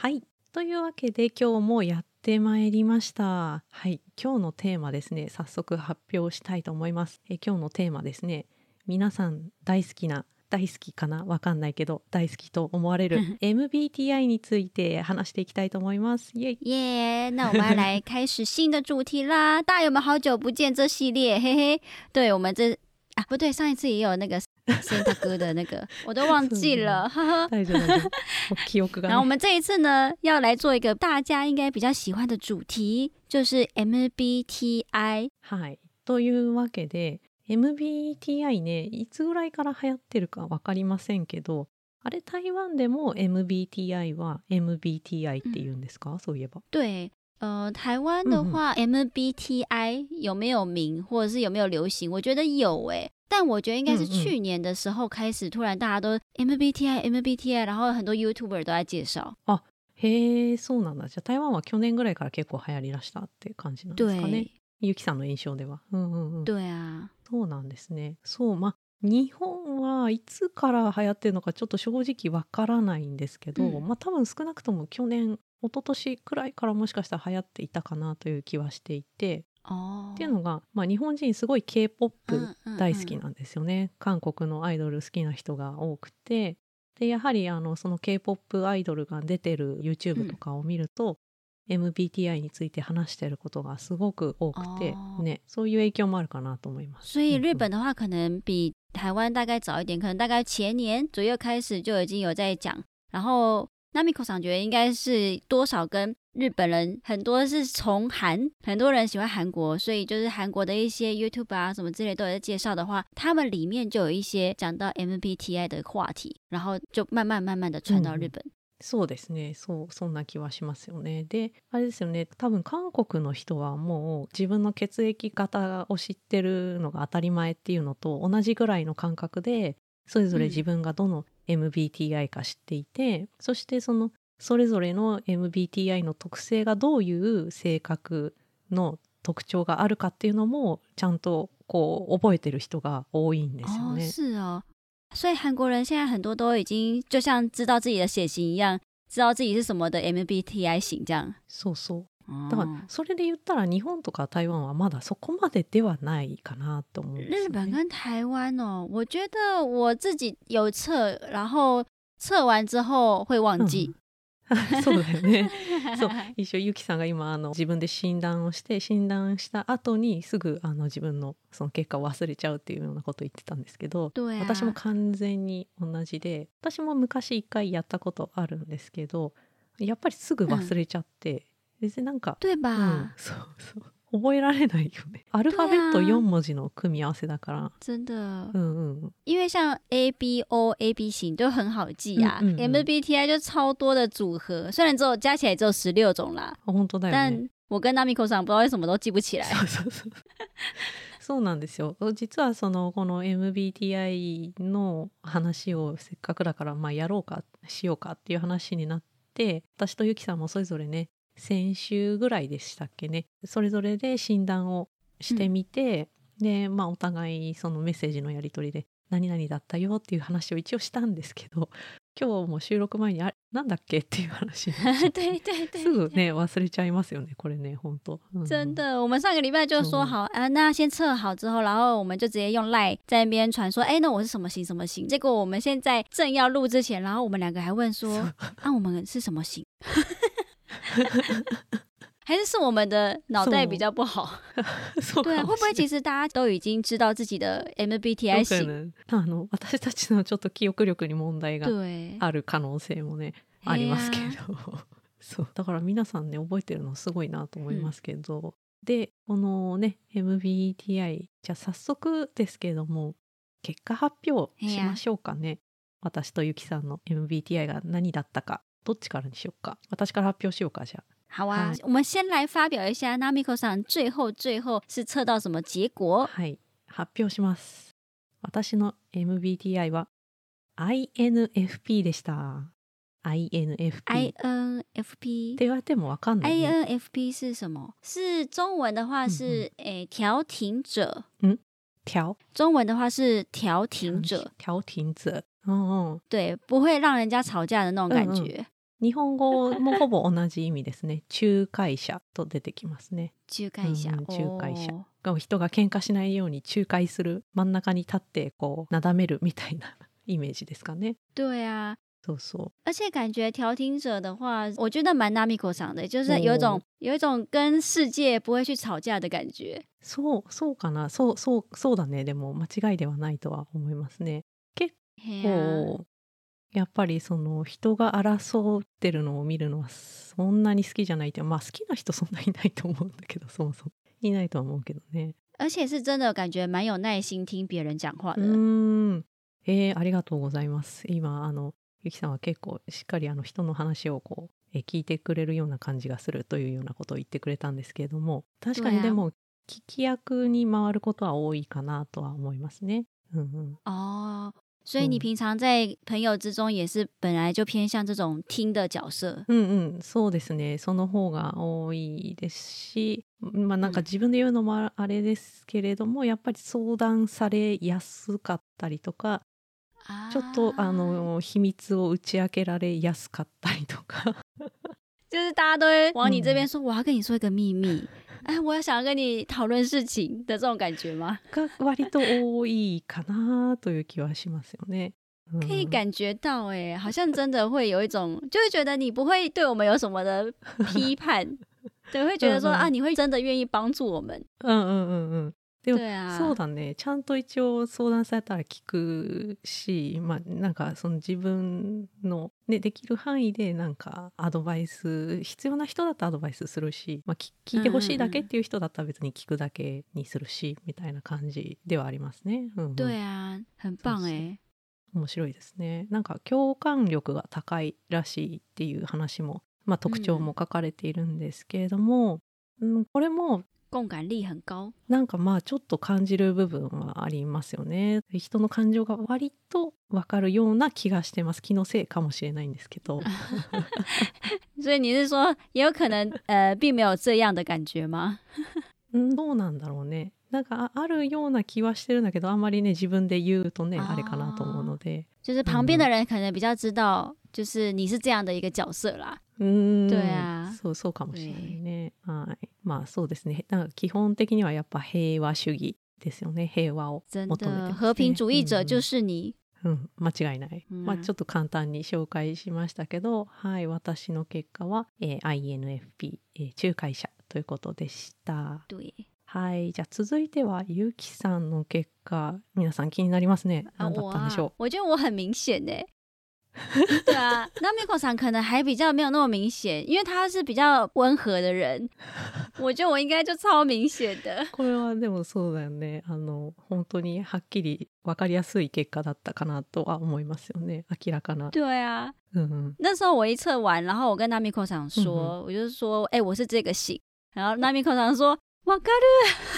はい。というわけで今日もやってまいりました。はい。今日のテーマですね、早速発表したいと思います。え今日のテーマですね、皆さん大好きな、大好きかな？わかんないけど、大好きと思われる MBTI について話していきたいと思います。イ 耶那我们要来开始新的主题啦！大家有没有好久不见这系列？嘿嘿，对我们这啊不对，上一次也有那个 Santa 哥的那个，我都忘记了，呵呵。大丈夫大丈夫。記憶が、ね。然后我们这一次呢，要来做一个大家应该比较喜欢的主题，就是 MBTI。はい。というわけで MBTI ねいつぐらいから流行ってるか分かりませんけどあれ台湾でも MBTI は MBTI って言うんですか、そういえば。对，呃，台湾的话、MBTI 有没有名，或者是有没有流行？我觉得有诶、但我觉得应该是去年的时候开始，突然大家都 MBTI MBTI，然后很多 YouTuber 都在介绍。へえそうなんだ。じゃあ台湾は去年ぐらいから結構流行りだしたって感じなんですかね？对。ゆきさんの印象では。うんうんうん、对啊，そうなんですね。そうまあ日本はいつから流行ってるのかちょっと正直わからないんですけど、うん。まあ多分少なくとも去年一昨年くらいからもしかしたら流行っていたかなという気はしていて哦，っていうのが、まあ、日本人すごい k p o p 大好きなんですよね、韓国のアイドル好きな人が多くて。でやはりあのその k p o p アイドルが出てる YouTube とかを見ると、MBTI について話してることがすごく多くて、ね、そういう影響もあるかなと思います。所以うん日本的话，可能比台湾大概早一点，可能大概前年左右开始就已经有在讲。然后 Namiko 上觉得应该是多少跟日本人很多是从韩，很多人喜欢韩国，所以就是韩国的一些 YouTube 啊什么之类都有在介绍的话，他们里面就有一些讲到 MBTI 的话题，然后就慢慢慢慢的传到日本。嗯そうですねそうそんな気はしますよねであれですよね多分韓国の人はもう自分の血液型を知ってるのが当たり前っていうのと同じぐらいの感覚でそれぞれ自分がどの MBTI か知っていて、うんそしてそのそれぞれの MBTI の特性がどういう性格の特徴があるかっていうのもちゃんとこう覚えてる人が多いんですよ哦，ね。是哦，所以韩国人现在很多都已经就像知道自己的血型一样，知道自己是什么的 MBTI 型这样。そうそう哦だからそれで言ったら日本とか台湾はまだそこまでではないかなと思うんですよ日本ね。跟台湾哦，我觉得我自己有测，然后测完之后会忘记。そうだよね。そう一緒ゆきさんが今あの自分で診断をして診断した後にすぐあの自分のその結果を忘れちゃうっていうようなことを言ってたんですけど、私も完全に同じで私も昔一回やったことあるんですけどやっぱりすぐ忘れちゃって、別になんか、对吧？うん、そうそう覚えられないよね。アルファベット4文字の組み合わせだから。真的，うんうん。因为像 A B O A B 型都很好记啊、嗯嗯嗯 MBTI 就超多的组合，虽然只有加起来只有十六种啦。但我跟 Namiko 上不知道为什么都记不起来。そうなんですよ。実はそのこの MBTI の話をせっかくだからまあやろうかしようかっていう話になって私とゆきさんもそれぞれね先週ぐらいでしたっけね。それぞれで診断をしてみて、でまあお互いそのメッセージのやり取りで何々だったよっていう話を一応したんですけど 今日も収録前にあれなんだっけ？っていう話 すぐね忘れちゃいますよねこれね本当、うん。真的，我们上个礼拜就说嗯好啊，那先测好之后，然后我们就直接用 Line 在那边传说，哎，那我是什么型什么型。结果我们现在正要录之前，然后我们两个还问说，啊，我们是什么型？还是是我们的脑袋比较不好？对会不会其实大家都已经知道自己的 MBTI 型？あの私たちのちょっと記憶力に問題が对，ある可能性もねありますけど。そう。だから皆さんね覚えてるのすごいなと思いますけど、でこのね MBTI じゃあ早速ですけれども結果発表しましょうかね。私とゆきさんの MBTI が何だったかどっちからにしようか。私から発表しようかじゃあ。好啊嗨，我们先来发表一下 Namiko 上最后最后是测到什么结果？はい。発表します。私の MBTI は INFP でした。INFP っ INFP て言われてもわかんない、ね、INFP 是什么？是中文的话是诶调停者，調中文的话是调停者，調停者。うんうん对，不会让人家吵架的那种感嗯觉。日本語もほぼ同じ意味ですね。仲介者と出てきますね。仲介者。うんうん仲介者哦人が喧嘩しないように仲介する真ん中に立ってこうなだめるみたいな イメージですかね。对啊，そうそう。而且感觉调停者的话，我觉得蛮 Namiko 上的，就是有一种、哦有一种跟世界不会去吵架的感觉。そうそうかな。そうそうそうだね。でも間違いではないとは思いますね。嘿啊こうやっぱりその人が争ってるのを見るのはそんなに好きじゃないってまあ好きな人そんないないと思うんだけどそもそも いないとは思うけどね。而且是真的感觉蛮有耐心听别人讲话う的。ーん。えーありがとうございます。今あのゆきさんは結構しっかりあの人の話をこうえ聞いてくれるような感じがするというようなことを言ってくれたんですけれども確かにでも聞き役に回ることは多いかなとは思いますね。うんうん。哦，所以你嗯平常在朋友之中也是本来就偏向这种听的角色。うんうん、そうですね。その方が多いですし、まあなんかうん自分で言うのもああれですけれども、やっぱり相談されやすかったりとか、啊ちょっとあの秘密を打ち明けられやすかったりとか。就是大家都会往你这边嗯说，我要跟你说一个秘密，哎，我要想要跟你讨论事情的这种感觉吗？が割と多いかなという気はしますよね。うん可以感觉到、哎，好像真的会有一种，就会觉得你不会对我们有什么的批判，对，会觉得说嗯嗯啊，你会真的愿意帮助我们，うんうんうんうん。 でもそうだね。ちゃんと一応相談されたら聞くしまあなんかその自分の、ね、できる範囲でなんかアドバイス必要な人だったらアドバイスするし、まあ、き聞いてほしいだけっていう人だったら別に聞くだけにするしみたいな感じではありますね。うんうん。对啊，很棒そうそう。哎、面白いですね。なんか共感力が高いらしいっていう話も、まあ、特徴も書かれているんですけれども、うん、これも共感力很高。なんかまあちょっと感じる部分はありますよね。人の感情が割とわかるような気がしてます。気のせいかもしれないんですけど。所以你是说，也有可能呃，并没有这样的感觉吗？どうなんだろうね。なんかあるような気はしてるんだけど、あんまりね自分で言うとねあーあれかなと思うので。就是旁边的人可能比较知道，就是你是这样的一个角色啦。うーん对啊そうそうかもしれないね。はい。まあそうですね。なんか基本的にはやっぱ平和主義ですよね。平和を真求めてますね的，和平主义者就是你。うん、間違いない。うんまあちょっと簡単に紹介しましたけど、はい、私の結果は、えー INFP、えー仲介者ということでした。对，はい、じゃあ続いてはゆきさんの結果、皆さん気になりますね。啊，何だったんでしょう？我觉得我很明显呢。对啊，那 Miko さん可能还比较没有那么明显，因为他是比较温和的人。我觉得我应该就超明显的。これはでもそうだよね。あの本当にはっきり分かりやすい結果だったかなとは思いますよね。明らかな。对啊，うんうん。那时候我一测完，然后我跟 Namiko 上说，我就是说，哎、我是这个型。然后 Namiko 上说，わか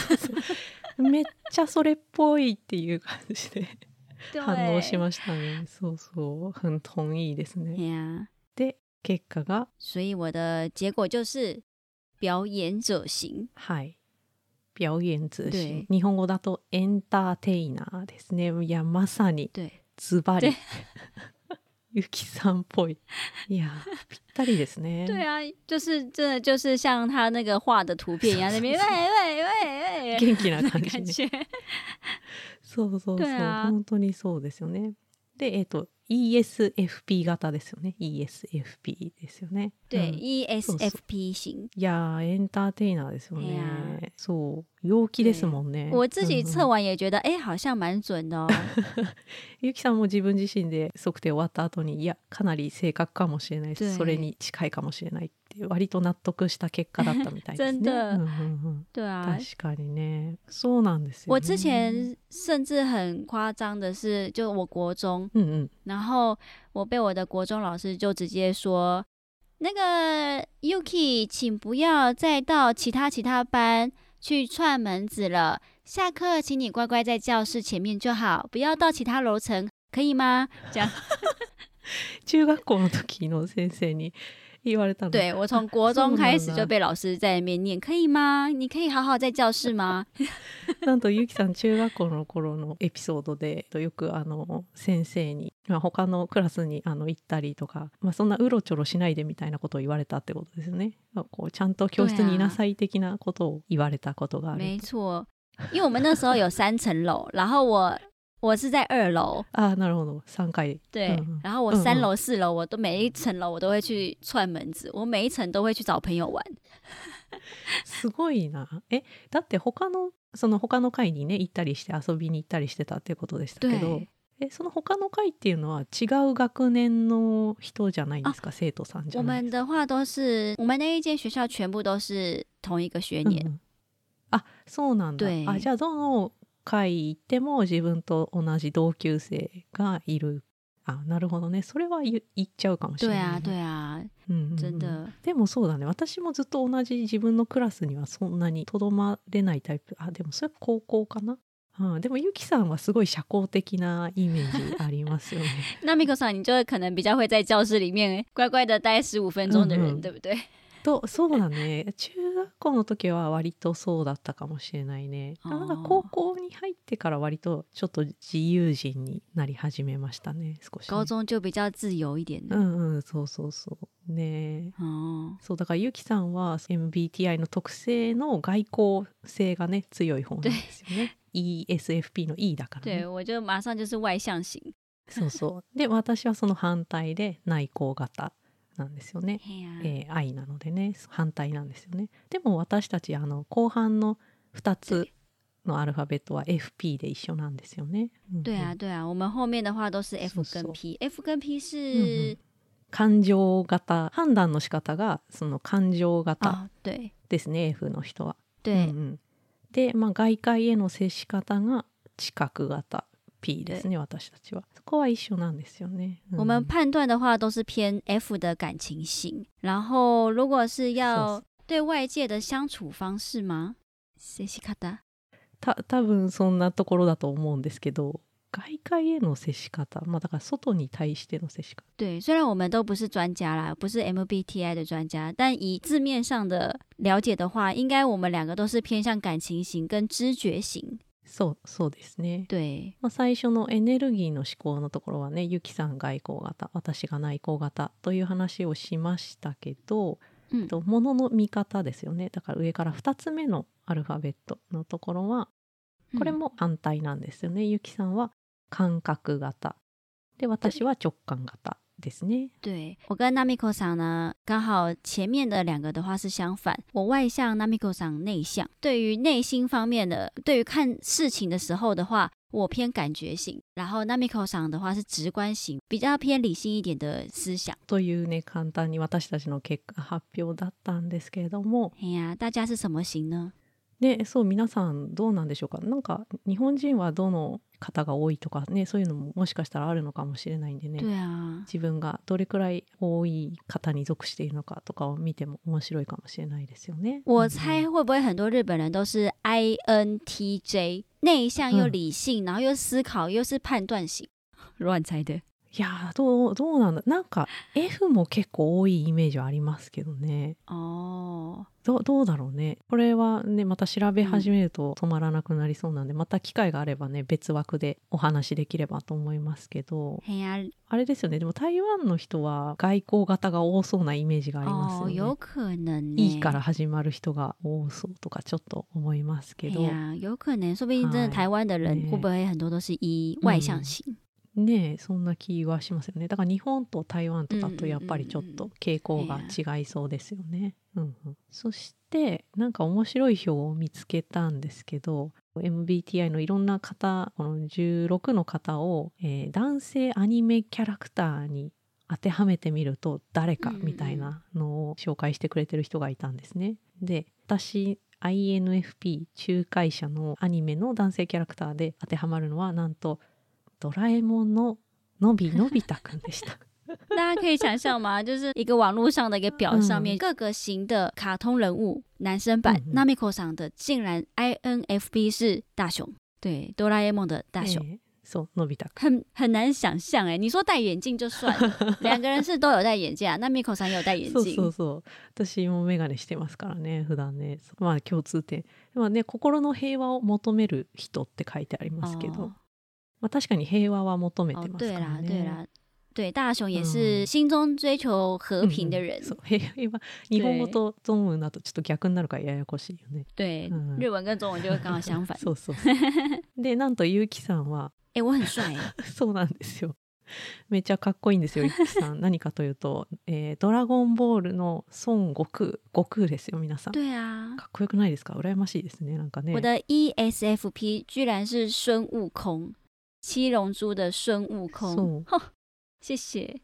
めっちゃそれっぽいっていう感じでる。反応し对。ましたね。そうそう。很同意ですね。对呀、で結果が？所以我的结果就是表演者型。はい。表演通信对。日本語だとエンターテイナーですね。いや、まさに对，ズバリで。ゆきさんっぽい。いや、ぴったりですね。对啊，就是真的就是像他那个画的图片一样，那边 喂喂喂喂，元気な感じ。そうそうそう。对啊本当にそうですよね。で、えっ、と、ESFP 型ですよね。ESFP ですよね。对、うん ESFP 型。いやー、エンターテイナーですよいやね。そう。陽気ですもんね。我自己测完也觉得，哎、好像蛮准的哦。ゆきさんも自分自身で測定終わった後にいやかなり正確かもしれないし对それに近いかもしれないっていう割と納得した結果だったみたいですね。真的。うんうんうん。对啊，確かにね。そうなんですよ、ね。我之前甚至很夸张的是，就我国中，うんうん。然后我被我的国中老师就直接说，那个 Yuki，请不要再到其他其他班去串门子了，下课请你乖乖在教室前面就好，不要到其他楼层，可以吗？这样，中学校の時の先生に言われたの。对我从国中开始就被老师在那边念，可以吗？你可以好好在教室吗？なんとゆきさん中学校の頃のエピソードでよくあの先生にまあ、他のクラスにあの行ったりとか、まあ、そんなうろちょろしないでみたいなことを言われたってことですね。まあこうちゃんと教室にいなさい的なことを言われたことがある。没错，因为我们那时候有三层楼，然后我我是在二楼，ああなるほど3回对，嗯嗯。然后我三楼、四楼，我都每一层楼我都会去串门子，我每一层都会去找朋友玩。すごいな。えだって他のその他の会にね行ったりして遊びに行ったりしてたっていうことでしたけど对，えその他の会っていうのは違う学年の人じゃないんですか？生徒さんじ我ゃない们的话都是我们那一间学校全部都是同一个学年，うんうん。あそうなんだ。对。あじゃあどの会行っても自分と同じ同級生がいる。あなるほどね。それは言言っちゃうかもしれ对ない、啊，对啊，うんうんうん。真的。でもそうだね。私もずっと同じ自分のクラスにはそんなにとどまれないタイプ。あでもそれ高校かな、うん、でもゆきさんはすごい社交的なイメージありますよね。那 Miko 桑，你就会可能比较会在教室里面乖乖的待十五分钟的人，嗯嗯对不对？とそうだね。中学校の時は割とそうだったかもしれないね。なんか高校に入ってから割とちょっと自由人になり始めましたね少しね、高中就比较自由一点的。うんうんそうそうそうね。哦，そうだからゆきさんは MBTI の特性の外交性がね強い方なんですよね。ESFP の E だからね。对我就马上就是外向型。そうそう。で私はその反対で内向型なんですよね、えー、愛なのでね。反対なんですよね。でも私たちあの後半の2つのアルファベットは FP で一緒なんですよね、对啊，对啊，我们后面的话都是 F 跟そうそう。P。F 跟 P 是ん感情型判断の仕方がその感情型ですね、F の人は。对、うんうん。で、まあ、外界への接し方が知覚型 P ですね私たちは。そこは一緒なんですよね。うん我们判断的话都是偏 F 的感情型，然后如果是要对外界的相处方式吗？接し方？た多分そんなところだと思うんですけど外界への接し方まあだから外に対しての接し方对，虽然我们都不是专家啦，不是 MBTI 的专家，但以字面上的了解的话，应该我们两个都是偏向感情型跟知觉型。そうそうですね。对，まあ、最初のエネルギーの思考のところはねゆきさん外向型私が内向型という話をしましたけど、嗯，と物の見方ですよね。だから上から2つ目のアルファベットのところはこれ嗯も反対なんですよね、ゆきさんは感覚型。で私は直感型ですね。对我跟 Namiko 桑呢，刚好前面的两个的话是相反，我外向，Namiko 桑内向。对于内心方面的，对于看事情的时候的话，我偏感觉型，然后 Namiko 桑的话是直观型，比较偏理性一点的思想。というね簡単に私たちの結果発表だったんですけれども哎呀，大家是什么型呢？ でそう皆さんどうなんでしょうか？なんか日本人はどの方が多いとかねそういうのももしかしたらあるのかもしれないんでね。自分がどれくらい多い方に属しているのかとかを見ても面白いかもしれないですよね。我うん猜会不会很多日本人都是 INTJ，内向又嗯理性，然后又思考又是判断型，乱猜的。いやーどうどうなんだなんか F も結構多いイメージはありますけどね。哦，どうどうだろうね。これはねまた調べ始めると止まらなくなりそうなんで、また機会があればね別枠でお話しできればと思いますけど。あれですよね。でも台湾の人は外交型が多そうなイメージがあります哦，よね。有可能呢。いいから始まる人が多そうとかちょっと思いますけど、哎呀，有可能，说不定真的嗨台湾的人对会不会很多都是以外向型？ねえそんな気はしますよね。だから日本と台湾とだとやっぱりちょっと傾向が違いそうですよね。うんうん、そしてなんか面白い表を見つけたんですけど MBTI のいろんな方この16の方を、えー男性アニメキャラクターに当てはめてみると誰かみたいなのを紹介してくれてる人がいたんですね。で私 INFP 仲介者のアニメの男性キャラクターで当てはまるのはなんとドラえもんののびのび太くんでした。大家可以想象吗？就是一个网络上的一个表上面，嗯各个型的卡通人物，男生版、Namiko 上的竟然 INFP 是大雄，对，哆啦 A 梦的大雄。えーそうのび太。很很难想象哎，你说戴眼镜就算了，两个人是都有戴眼镜啊。那 Miko さん也有戴眼そう镜，そうそう私も眼鏡してますからね普段ねまあ共通点まあね心の平和を求める人って書いてありますけど哦まあ、確かに平和は求めて哦，ますからね。对啦，对，大雄也是嗯心中追求和平的人。日本語と中文だとちょっと逆になるからややこしいよね。对，嗯日文跟中文就刚好相反。そうそう。でなんとゆうきさんは 哎、我很帅耶，そうなんですよ。めっちゃかっこいいんですよ、ゆきさん。何かというと、えードラゴンボールの孫悟空、悟空ですよ、皆さん。对啊，かっこよくないですか？羨ましいですね、なんかね。我的 E ESFP 居然是孙悟空，七龙珠的孙悟空。そう。吼，谢谢。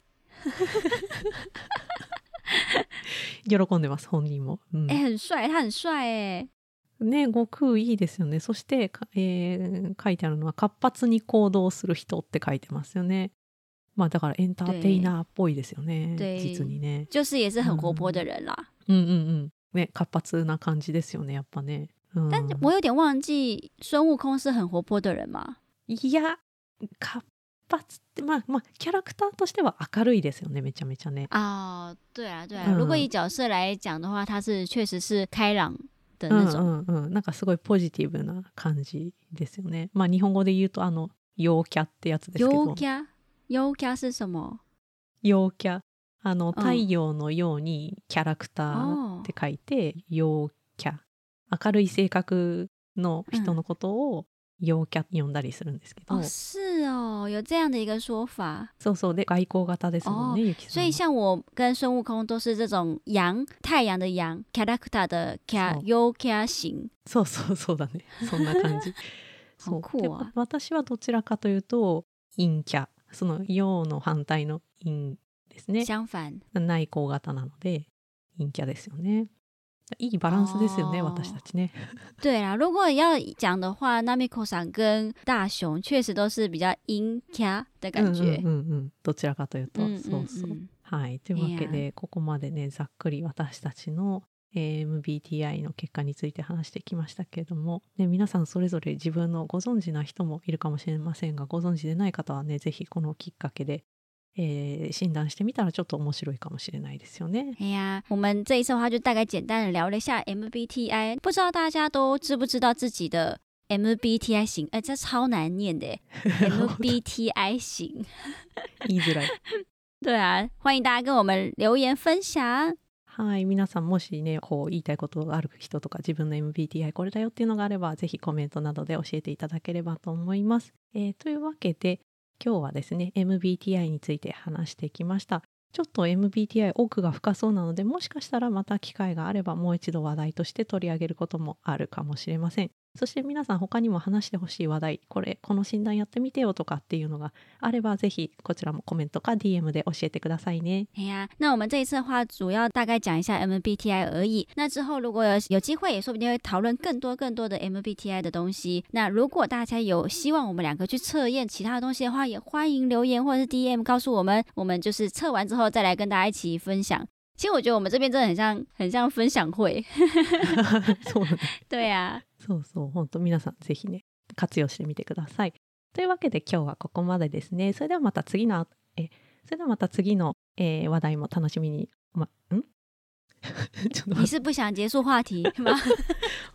喜んでます、本人も。うん哎、很帅，他很帅哎。ね、悟空いいですよね。そして、かえー書いてあるのは、活発に行動する人って書いてますよね。まあだからエンターテイナーっぽいですよね。对実にね。就是也是很活泼的人啦。うんうんうん。ね、活発な感じですよね、やっぱね。うん、但我有点忘记孙悟空是很活泼的人吗？いや、活発って、まあまあ、キャラクターとしては明るいですよね、めちゃめちゃね。啊、对啊，对啊。嗯如果以角色来讲的话，他是确实是开朗的うん那种。うんうん。なんかすごいポジティブな感じですよね。まあ日本語で言うと、あの、陽キャってやつですけど。优家，优家是什么？陽キャ。あの、うん太陽のようにキャラクター哦って書いて、陽キャ。明るい性格の人のことを陽キャ呼んだりするんですけど。哦，是哦，有这样的一个说法。そうそう。で、外交型ですもんね、ゆきさんは。所以像我跟孙悟空都是这种阳太陽的陽 character 的 ca そう优 ca 型。そうそうそうだね。そんな感じ。そう！私はどちらかというと陰キャその陽の反対の陰ですね相反，内向型なので陰キャですよねいいバランスですよね、哦私たちね。对啦。如果要讲的话，Namiko さん跟大雄确实都是比较阴 ca 的感觉。うんうんうんうん。どちらかというと、嗯そうそう、嗯はい。というわけいでここまでねざっくり私たちのえー MBTI の結果について話してきましたけれども、ね、皆さんそれぞれ自分のご存知な人もいるかもしれませんがご存知でない方はねぜひこのきっかけで、えー診断してみたらちょっと面白いかもしれないですよね。哎呀，我们这一次的话就大概简单的聊了一下 MBTI，不知道大家都知不知道自己的 MBTI 型？哎，这超难念的 耶 MBTI 型。言いづらい。对啊，欢迎大家跟我们留言分享。はい皆さんもしねこう言いたいことがある人とか自分の MBTI これだよっていうのがあればぜひコメントなどで教えていただければと思います。えーというわけで今日はですね MBTI について話してきました。ちょっと MBTI 奥が深そうなのでもしかしたらまた機会があればもう一度話題として取り上げることもあるかもしれません。そして皆さん他にも話してほしい話題これこの診断やってみてよとかっていうのがあればぜひこちらもコメントか DM で教えてくださいね。哎呀，那我们这一次的话，主要大概讲一下 MBTI 而已。那之后如果有有机会，也说不定会讨论更多更多的 MBTI 的东西。那如果大家有希望我们两个去测验其他的东西的话，也欢迎留言或者是 DM 告诉我们，我们就是测完之后再来跟大家一起分享。其实我觉得我们这边真的很像很像分享会，そうなんだ对啊， そうそう、本当皆さんぜひね、活用してみてください。というわけで今日はここまでですね。それではまた次の、え、それではまた次の、えー話題も楽しみに、ま、ん？ちょっと你是不想结束话题吗？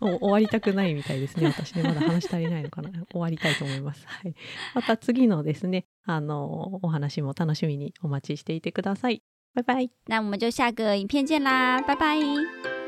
終わりたくないみたいですね。私ね、まだ話足りないのかな。終わりたいと思います。はい。また次のですね、あの、お話も楽しみにお待ちしていてください。バイバイ。那我们就下个影片见啦，拜拜。